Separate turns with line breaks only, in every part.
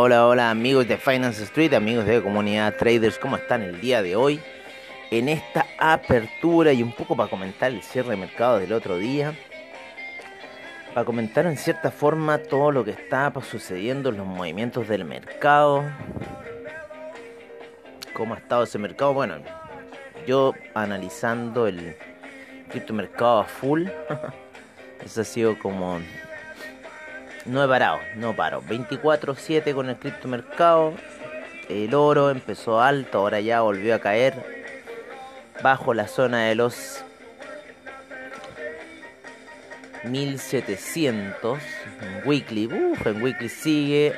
Hola, hola, amigos de Finance Street, amigos de comunidad traders, ¿cómo están el día de hoy? En esta apertura y un poco para comentar el cierre de mercado del otro día, para comentar en cierta forma todo lo que está sucediendo en los movimientos del mercado, cómo ha estado ese mercado, bueno, yo analizando el criptomercado a full, eso ha sido como no he parado, no paro. 24-7 con el criptomercado. El oro empezó alto, ahora ya volvió a caer. Bajo la zona de los 1700. En weekly, uff, en weekly sigue.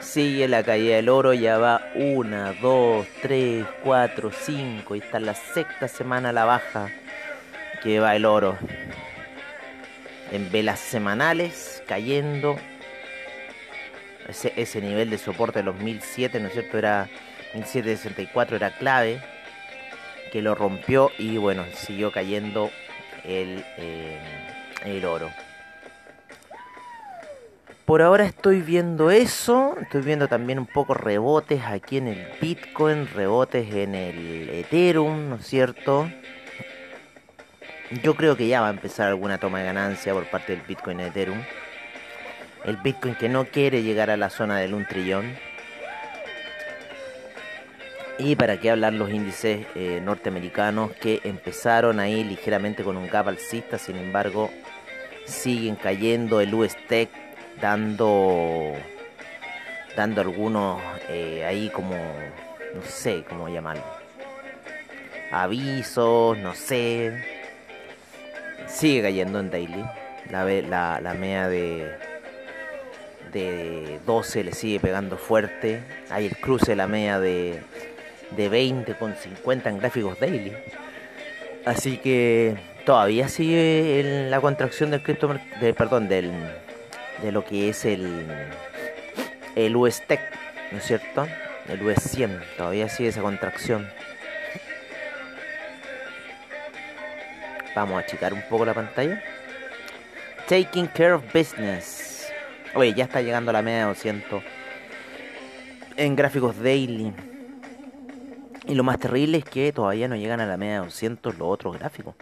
Sigue la caída del oro, ya va 1, 2, 3, 4, 5. Y está la sexta semana a la baja que va el oro. En velas semanales cayendo. Ese, ese nivel de soporte de los 1007, ¿no es cierto? Era 1764, era clave. Que lo rompió y bueno, siguió cayendo el, eh, el oro. Por ahora estoy viendo eso, estoy viendo también un poco rebotes aquí en el Bitcoin, rebotes en el Ethereum, ¿no es cierto? Yo creo que ya va a empezar alguna toma de ganancia por parte del Bitcoin Ethereum. El Bitcoin que no quiere llegar a la zona del 1 trillón. Y para qué hablar los índices eh, norteamericanos que empezaron ahí ligeramente con un gap alcista, sin embargo siguen cayendo. El US Tech dando dando algunos eh, ahí como no sé cómo llamarlo. Avisos no sé sigue cayendo en daily la, la, la media de de 12 le sigue pegando fuerte. Hay el cruce de la media de, de 20 con 50 en gráficos daily. Así que todavía sigue en la contracción del cripto, de, perdón, del, de lo que es el, el US Tech, ¿no es cierto? El US 100, todavía sigue esa contracción. Vamos a achicar un poco la pantalla. Taking care of business. Oye, ya está llegando a la media de 200 en gráficos daily. Y lo más terrible es que todavía no llegan a la media de 200 los otros gráficos.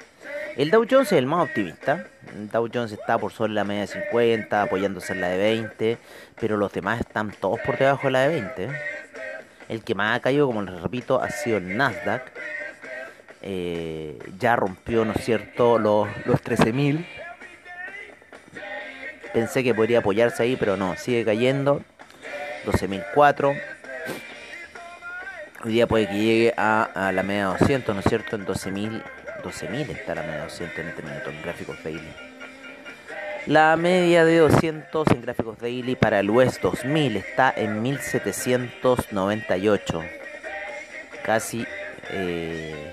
El Dow Jones es el más optimista. El Dow Jones está por sobre la media de 50, apoyándose en la de 20, pero los demás están todos por debajo de la de 20. El que más ha caído, como les repito, ha sido el Nasdaq. Eh, ya rompió, ¿no es cierto?, los, los 13.000 Pensé que podría apoyarse ahí, pero no, sigue cayendo. 12.004. Hoy día puede que llegue a, la media 200, ¿no es cierto? En 12.000 12.000 está la media 200 en este minuto en gráficos daily. La media de 200 en gráficos daily para el US 2000 está en 1798. Casi eh,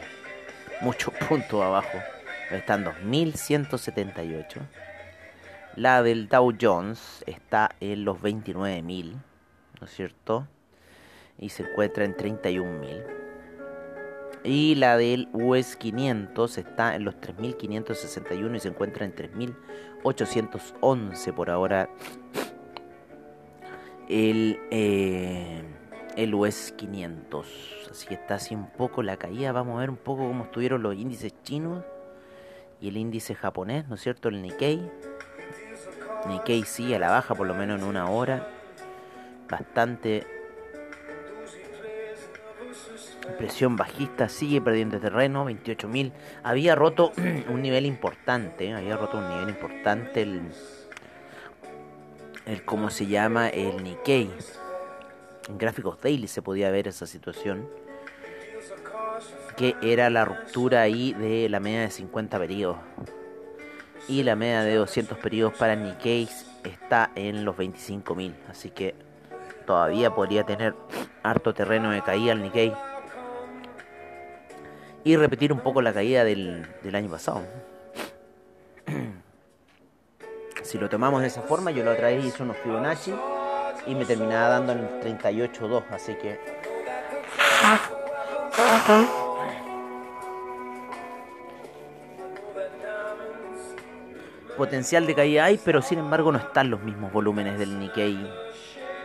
muchos puntos abajo. Está en 2178. La del Dow Jones está en los 29.000, ¿no es cierto? Y se encuentra en 31.000. Y la del US 500 está en los 3.561 y se encuentra en 3.811 por ahora. El, eh, el US 500. Así que está así un poco la caída. Vamos a ver un poco cómo estuvieron los índices chinos y el índice japonés, ¿no es cierto? El Nikkei. Nikkei sí a la baja por lo menos en una hora. Bastante Presión bajista, sigue perdiendo terreno, 28.000. Había roto un nivel importante, había roto un nivel importante el, el ¿cómo se llama? El Nikkei. En gráficos daily se podía ver esa situación. Que era la ruptura ahí de la media de 50 periodos. Y la media de 200 periodos para Nikkei está en los 25.000. Así que todavía podría tener harto terreno de caída el Nikkei y repetir un poco la caída del, año pasado. si lo tomamos de esa forma, yo lo otra vez hice unos Fibonacci y me terminaba dando en 38.2, así que... Potencial de caída hay, pero sin embargo no están los mismos volúmenes del Nikkei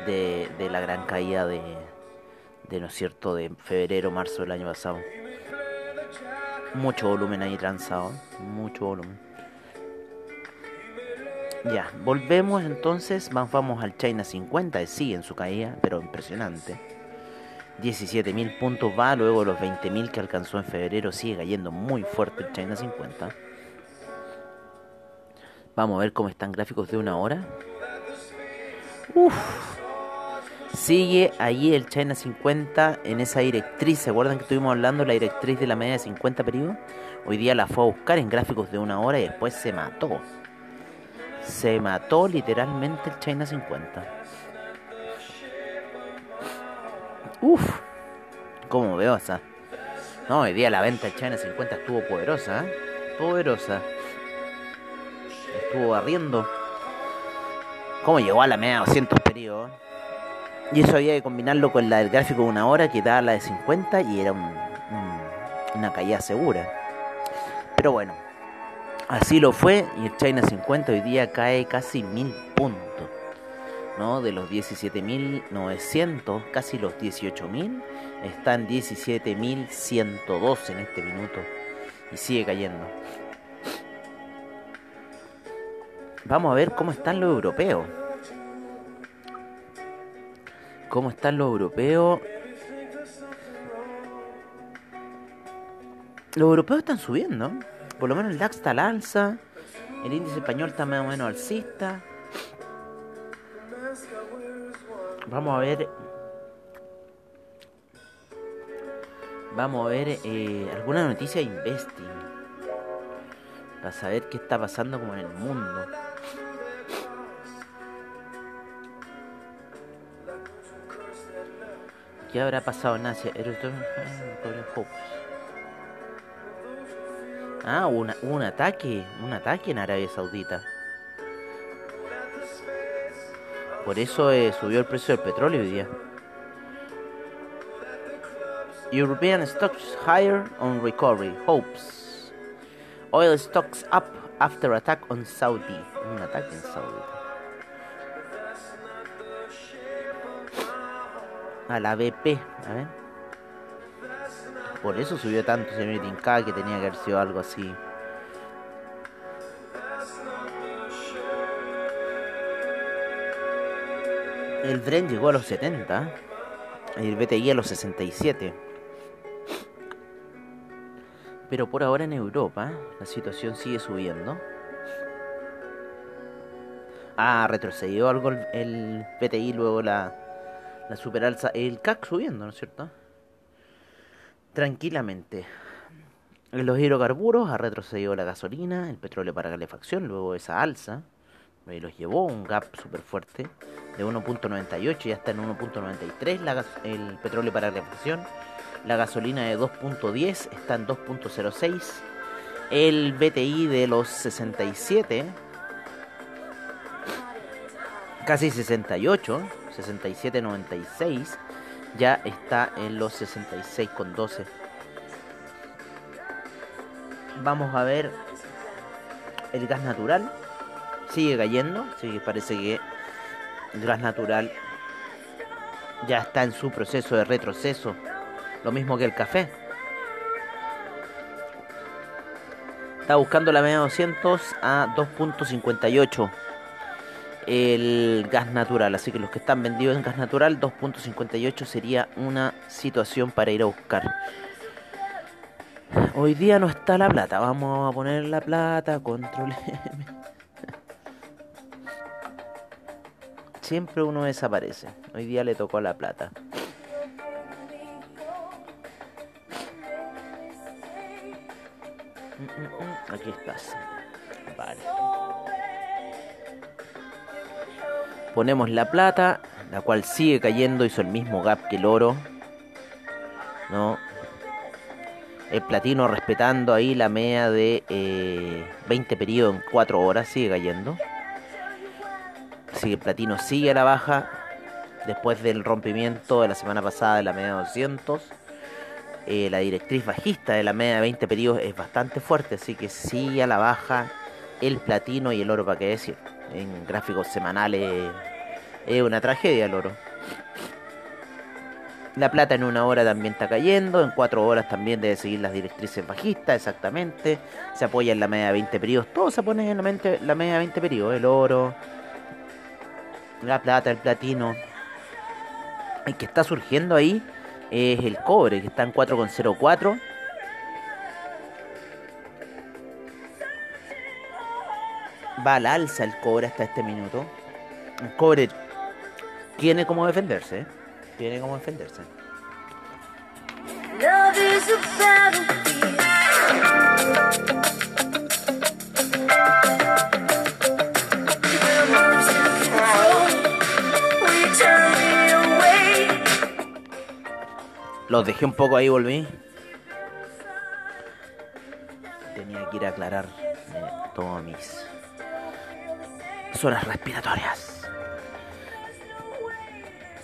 de, de la gran caída de, de, ¿no es cierto?, de febrero, marzo del año pasado. Mucho volumen ahí transado. Mucho volumen. Ya, volvemos entonces. Vamos al China 50. Sigue en su caída, pero impresionante. 17.000 puntos va, luego los 20.000 que alcanzó en febrero. Sigue cayendo muy fuerte el China 50. Vamos a ver cómo están gráficos de una hora. Uff. Sigue allí el China 50 en esa directriz. ¿Se acuerdan que estuvimos hablando la directriz de la media de 50 periodos? Hoy día la fue a buscar en gráficos de una hora y después se mató. Se mató literalmente el China 50. Uf, como veo esa. No, hoy día la venta del China 50 estuvo poderosa, ¿eh? Poderosa. Estuvo barriendo. ¿Cómo llegó a la media de 200 periodos? Y eso había que combinarlo con la del gráfico de una hora, que daba la de 50 y era una caída segura. Pero bueno, así lo fue y el China 50 hoy día cae casi mil puntos. ¿no? De los 17.900, casi los 18.000, están 17.102 en este minuto y sigue cayendo. Vamos a ver cómo están los europeos cómo están los europeos. Los europeos están subiendo. Por lo menos el DAX está al alza. El índice español está más o menos alcista. Vamos a ver. Vamos a ver eh, alguna noticia de investing. Para saber qué está pasando como en el mundo. ¿Qué habrá pasado en Asia? Ah, una, un ataque, un ataque en Arabia Saudita. Por eso eh, subió el precio del petróleo hoy día. European stocks higher on recovery. Hopes. Oil stocks up after attack on Saudi. Un ataque en Saudi. a la BP. A ver. Por eso subió tanto ese K que tenía que haber sido algo así. El Bren llegó a los 70 y el BTI a los 67. Pero por ahora en Europa la situación sigue subiendo. Ah, retrocedió algo el BTI luego la, la superalza, el CAC subiendo, ¿no es cierto? Tranquilamente. En los hidrocarburos ha retrocedido la gasolina, el petróleo para calefacción, luego esa alza, y los llevó un gap súper fuerte de 1.98 y hasta en 1.93 el petróleo para calefacción. La gasolina de 2.10 está en 2.06. El BTI de los 67, casi 68 67.96 ya está en los 66.12 vamos a ver el gas natural. Sigue cayendo sí, parece que el gas natural ya está en su proceso de retroceso. Lo mismo que el café. Está buscando la media 200 a 2.58 el gas natural. Así que los que están vendidos en gas natural, 2.58 sería una situación para ir a buscar. Hoy día no está la plata. Vamos a poner la plata. Control M. Siempre uno desaparece. Hoy día le tocó la plata. Mm, mm, mm. Aquí estás. Vale. Ponemos la plata, la cual sigue cayendo, hizo el mismo gap que el oro. ¿No? El platino respetando ahí la media de 20 eh, periodos en 4 horas, sigue cayendo. Así que el platino sigue a la baja. Después del rompimiento de la semana pasada de la media de 200. Eh, la directriz bajista de la media de 20 periodos es bastante fuerte, así que sigue a la baja el platino y el oro, para qué decir. En gráficos semanales es una tragedia el oro. La plata en una hora también está cayendo, en cuatro horas también debe seguir las directrices bajistas, exactamente. Se apoya en la media de 20 periodos, todo se pone en la, mente, la media de 20 periodos, el oro, la plata, el platino. El que está surgiendo ahí es el cobre, que está en 4,04. Va al alza el cobre hasta este minuto. El cobre tiene como defenderse. ¿eh? Tiene como defenderse. Los dejé un poco ahí, volví. Tenía que ir a aclarar eh, todas mis zonas respiratorias.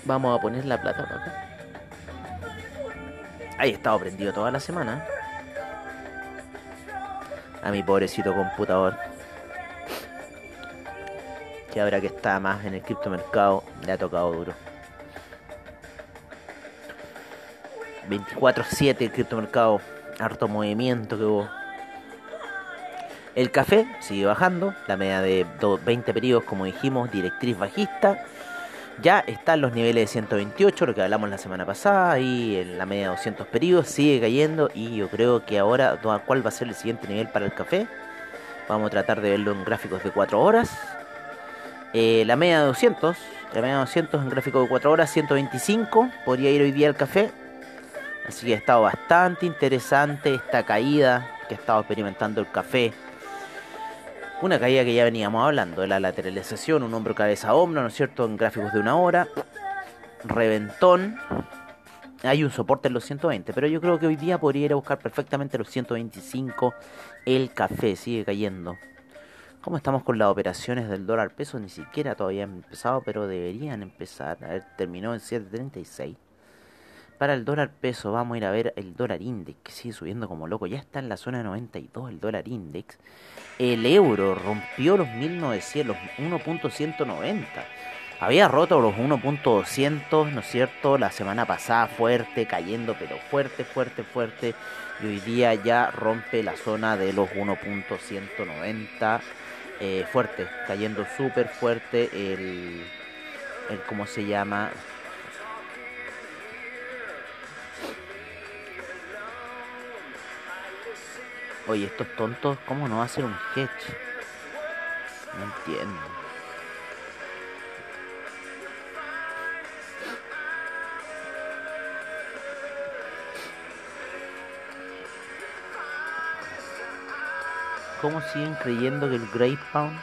Vamos a poner la plata acá. Ahí he estado prendido toda la semana. A mi pobrecito computador. Que ahora que está más en el criptomercado, le ha tocado duro. 24-7 el criptomercado. Harto movimiento que hubo. El café sigue bajando. La media de 20 periodos, como dijimos, directriz bajista ya está en los niveles de 128, lo que hablamos la semana pasada, y en la media de 200 periodos sigue cayendo y yo creo que ahora, ¿cuál va a ser el siguiente nivel para el café? Vamos a tratar de verlo en gráficos de 4 horas. Eh, la media de 200, la media de 200 en gráfico de 4 horas, 125, podría ir hoy día al café. Así que ha estado bastante interesante esta caída que ha estado experimentando el café una caída que ya veníamos hablando, de la lateralización, un hombro cabeza hombro, ¿no es cierto? En gráficos de una hora. Reventón. Hay un soporte en los 120, pero yo creo que hoy día podría ir a buscar perfectamente los 125. El café sigue cayendo. ¿Cómo estamos con las operaciones del dólar peso? Ni siquiera todavía han empezado, pero deberían empezar. A ver, terminó en 7.36. Para el dólar peso, vamos a ir a ver el dólar index, que sigue subiendo como loco. Ya está en la zona de 92 el dólar index. El euro rompió los 1900, los 1.190. Había roto los 1.200, ¿no es cierto? La semana pasada fuerte, cayendo, pero fuerte, fuerte, fuerte. Y hoy día ya rompe la zona de los 1.190. Eh, fuerte, cayendo súper fuerte el, el, ¿cómo se llama? Oye, estos tontos, ¿cómo no va a ser un hedge? No entiendo. ¿Cómo siguen creyendo que el Grey Pound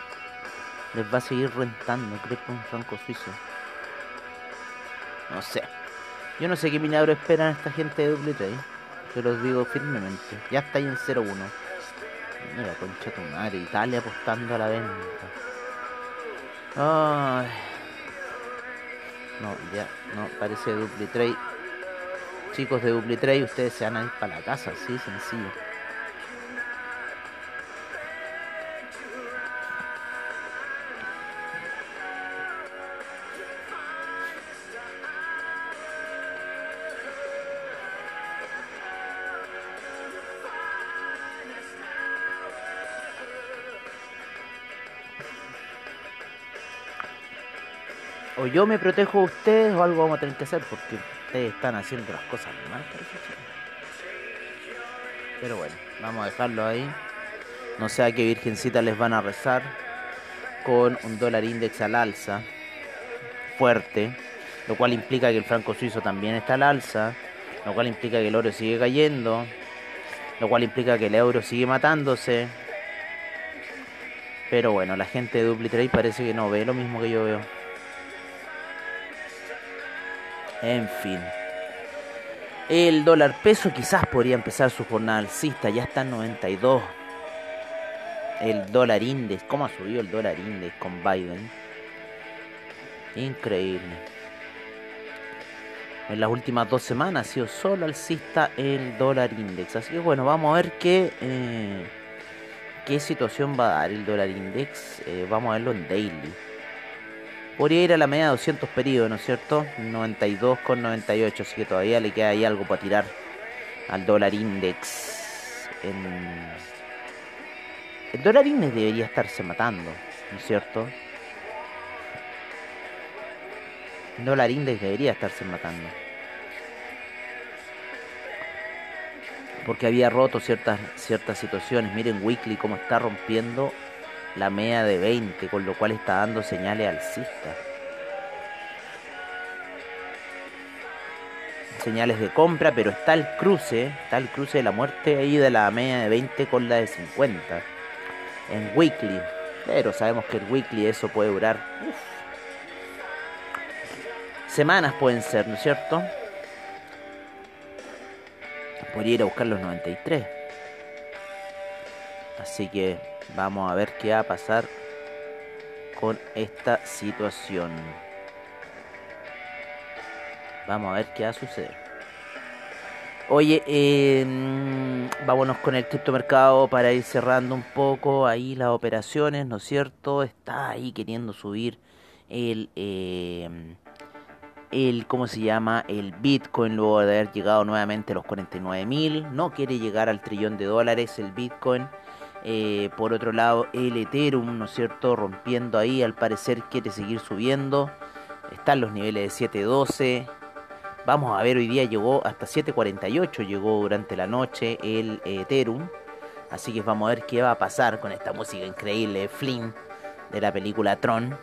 les va a seguir rentando? Creo que un franco suizo. No sé. Yo no sé qué milagro esperan esta gente de W3. Te los digo firmemente. Ya está ahí en 0-1. Mira, concha tu madre. Italia apostando a la venta. Ay. No, ya, no, parece Dupli Trade. Chicos de Dupli Trade, ustedes se van a ir para la casa, así sencillo. Yo me protejo a ustedes o algo vamos a tener que hacer porque ustedes están haciendo las cosas mal, Pero bueno, vamos a dejarlo ahí. No sé a qué virgencita les van a rezar con un dólar index al alza fuerte, lo cual implica que el franco suizo también está al alza, lo cual implica que el oro sigue cayendo, lo cual implica que el euro sigue matándose. Pero bueno, la gente de DupliTrade parece que no ve lo mismo que yo veo. En fin. El dólar peso quizás podría empezar su jornada alcista, ya está en 92. El dólar index, ¿cómo ha subido el dólar index con Biden? Increíble. En las últimas dos semanas ha sido solo alcista el dólar index. Así que bueno, vamos a ver qué, eh, qué situación va a dar el dólar index. Eh, vamos a verlo en daily. Podría ir a la media de 200 periodos, ¿no es cierto? 92,98, así que todavía le queda ahí algo para tirar al dólar index. El dólar index debería estarse matando, ¿no es cierto? El dólar index debería estarse matando. Porque había roto ciertas, ciertas situaciones. Miren Weekly cómo está rompiendo la media de 20, con lo cual está dando señales alcistas. Señales de compra, pero está el cruce, está el cruce de la muerte ahí de la media de 20 con la de 50 en weekly. Pero sabemos que el weekly eso puede durar semanas pueden ser, ¿no es cierto? Podría ir a buscar los 93. Así que Vamos a ver qué va a pasar con esta situación. Vamos a ver qué va a suceder. Oye, em, vámonos con el criptomercado para ir cerrando un poco ahí las operaciones, ¿no es cierto? Está ahí queriendo subir el, em, el ¿cómo se llama? El Bitcoin luego de haber llegado nuevamente a los 49 mil. No quiere llegar al trillón de dólares el Bitcoin. Eh, por otro lado, el Ethereum, ¿no es cierto? Rompiendo ahí, al parecer quiere seguir subiendo. Están los niveles de 7.12. Vamos a ver, hoy día llegó hasta 7.48, llegó durante la noche el Ethereum. Así que vamos a ver qué va a pasar con esta música increíble Flynn de la película Tron.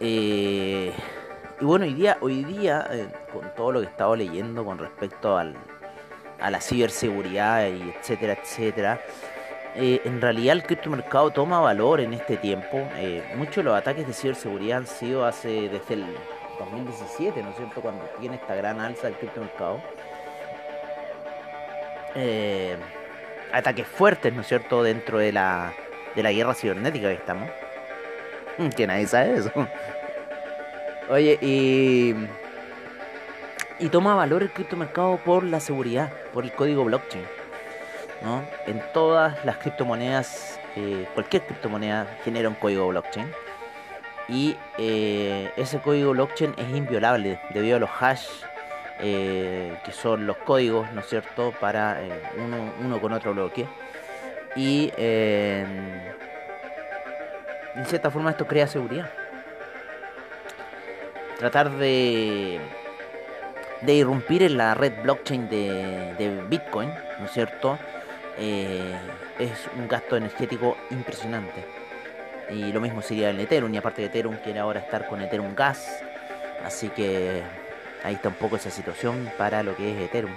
Eh, y bueno, hoy día, hoy día eh, con todo lo que he estado leyendo con respecto al, a la ciberseguridad y etcétera, etcétera. Eh, en realidad el criptomercado toma valor en este tiempo. Eh, muchos de los ataques de ciberseguridad han sido hace desde el 2017, ¿no es cierto? Cuando tiene esta gran alza del criptomercado. Eh, ataques fuertes, ¿no es cierto? Dentro de la, de la guerra cibernética que estamos. Que nadie sabe eso. Oye, y y toma valor el criptomercado por la seguridad, por el código blockchain. ¿no? En todas las criptomonedas, eh, cualquier criptomoneda genera un código blockchain. Y eh, ese código blockchain es inviolable debido a los hash, eh, que son los códigos, ¿no es cierto?, para uno, uno, con otro bloque. Y en cierta forma esto crea seguridad. Tratar de de irrumpir en la red blockchain de, Bitcoin, ¿no es cierto? Eh, es un gasto energético impresionante. Y lo mismo sería el Ethereum, y aparte de Ethereum quiere ahora estar con Ethereum Gas. Así que ahí está un poco esa situación para lo que es Ethereum.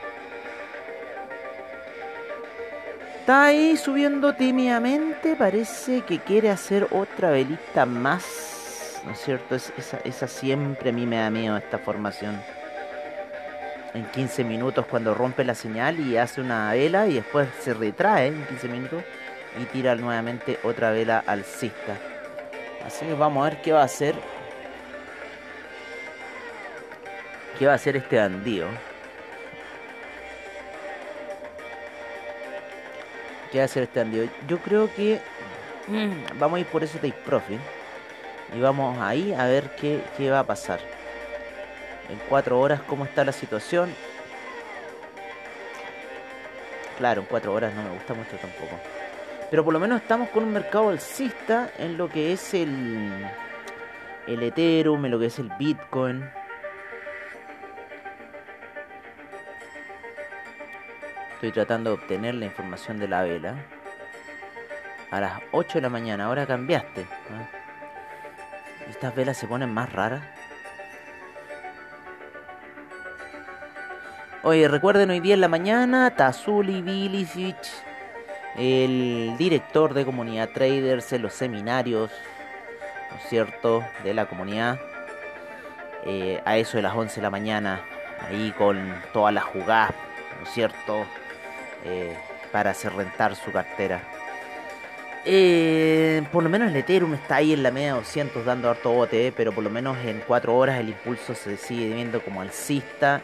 Está ahí subiendo tímidamente, parece que quiere hacer otra velita más. ¿No es cierto? esa, esa siempre a mí me da miedo esta formación en 15 minutos cuando rompe la señal y hace una vela y después se retrae en 15 minutos y tira nuevamente otra vela alcista. Así que vamos a ver qué va a hacer. ¿Qué va a hacer este bandido? ¿Qué va a hacer este bandido? Yo creo que mm, vamos a ir por ese take profit. Y vamos ahí a ver qué, qué va a pasar en cuatro horas cómo está la situación. Claro, en cuatro horas no me gusta mucho tampoco. Pero por lo menos estamos con un mercado alcista en lo que es el, el Ethereum, en lo que es el Bitcoin. Estoy tratando de obtener la información de la vela. A las 8 de la mañana, ahora cambiaste. Estas velas se ponen más raras. Recuerden hoy día en la mañana, Tazuli Bilicic, el director de comunidad traders en los seminarios, ¿no es cierto?, de la comunidad, eh, a eso de las 11 de la mañana, ahí con todas las jugadas, ¿no es cierto?, eh, para hacer rentar su cartera. Eh, por lo menos el Ethereum está ahí en la media 200 dando harto bote, pero por lo menos en 4 horas el impulso se sigue viendo como alcista.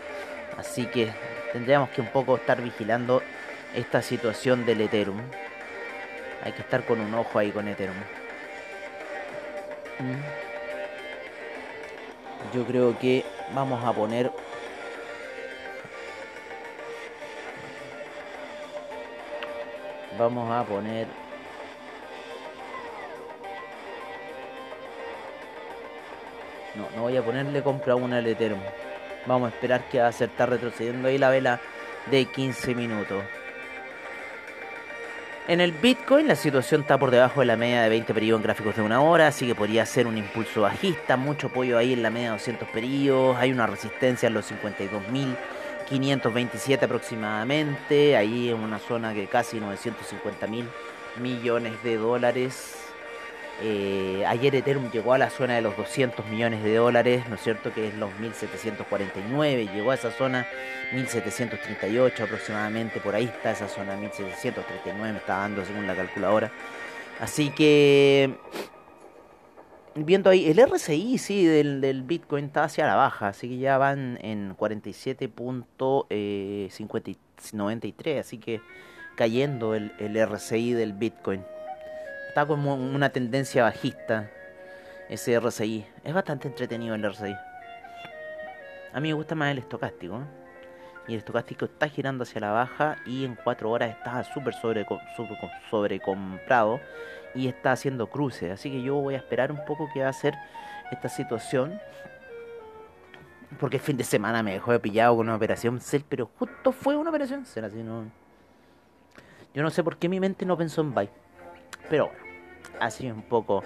Así que tendríamos que un poco estar vigilando esta situación del Ethereum. Hay que estar con un ojo ahí con Ethereum. Mm. Yo creo que vamos a poner vamos a poner no, no voy a ponerle compra una al Ethereum Vamos a esperar que va a ser retrocediendo ahí la vela de 15 minutos. En el Bitcoin la situación está por debajo de la media de 20 periodos en gráficos de una hora, así que podría ser un impulso bajista, mucho apoyo ahí en la media de 200 periodos, hay una resistencia en los 52.527 aproximadamente, ahí en una zona que casi 950.000 millones de dólares. Eh, ayer Ethereum llegó a la zona de los 200 millones de dólares, ¿no es cierto? Que es los 1749, llegó a esa zona 1738 aproximadamente, por ahí está esa zona 1739, me está dando según la calculadora. Así que, viendo ahí, el RSI, sí, del, Bitcoin está hacia la baja, así que ya van en 47.93, así que cayendo el, el RSI del Bitcoin está como una tendencia bajista ese RSI. Es bastante entretenido el RSI. A mí me gusta más el estocástico. Y el estocástico está girando hacia la baja y en 4 horas está súper sobre, sobre, sobrecomprado y está haciendo cruces. Así que yo voy a esperar un poco qué va a hacer esta situación. Porque el fin de semana me dejó de pillado con una operación Cell, pero justo fue una operación Cell, así no. Yo no sé por qué mi mente no pensó en buy. Pero bueno así un poco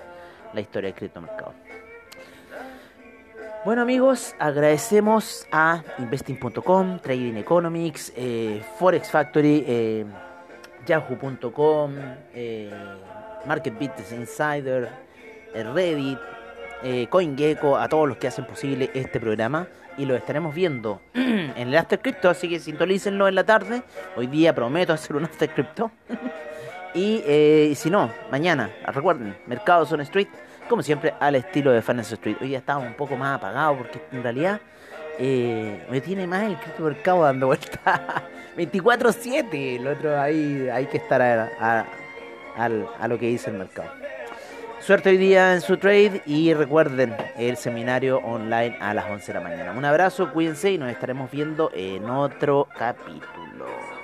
la historia del criptomercado. Bueno amigos, agradecemos a investing.com, Trading Economics, eh, Forex Factory, eh, Yahoo.com, eh, Market Insider, eh, Reddit, CoinGecko, a todos los que hacen posible este programa y lo estaremos viendo en el After Crypto, así que sintonícenlo en la tarde. Hoy día prometo hacer un After Crypto. Eh, y si no, mañana, recuerden, Mercado Zone Street, como siempre, al estilo de Finance Street. Hoy ya estaba un poco más apagado porque en realidad eh, me tiene más el mercado dando vuelta 24-7. El otro ahí hay que estar a, a, lo que dice el mercado. Suerte hoy día en su trade y recuerden el seminario online a las 11 de la mañana. Un abrazo, cuídense y nos estaremos viendo en otro capítulo.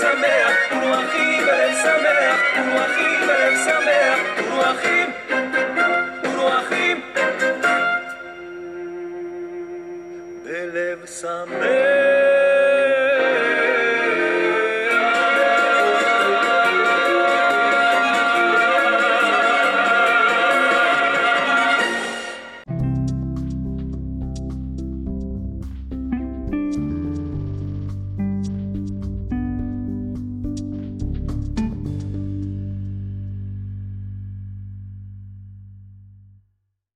שמח, כולנו אחים בלב שמח, כולנו אחים בלב שמח, כולנו אחים, כולנו אחים בלב שמח.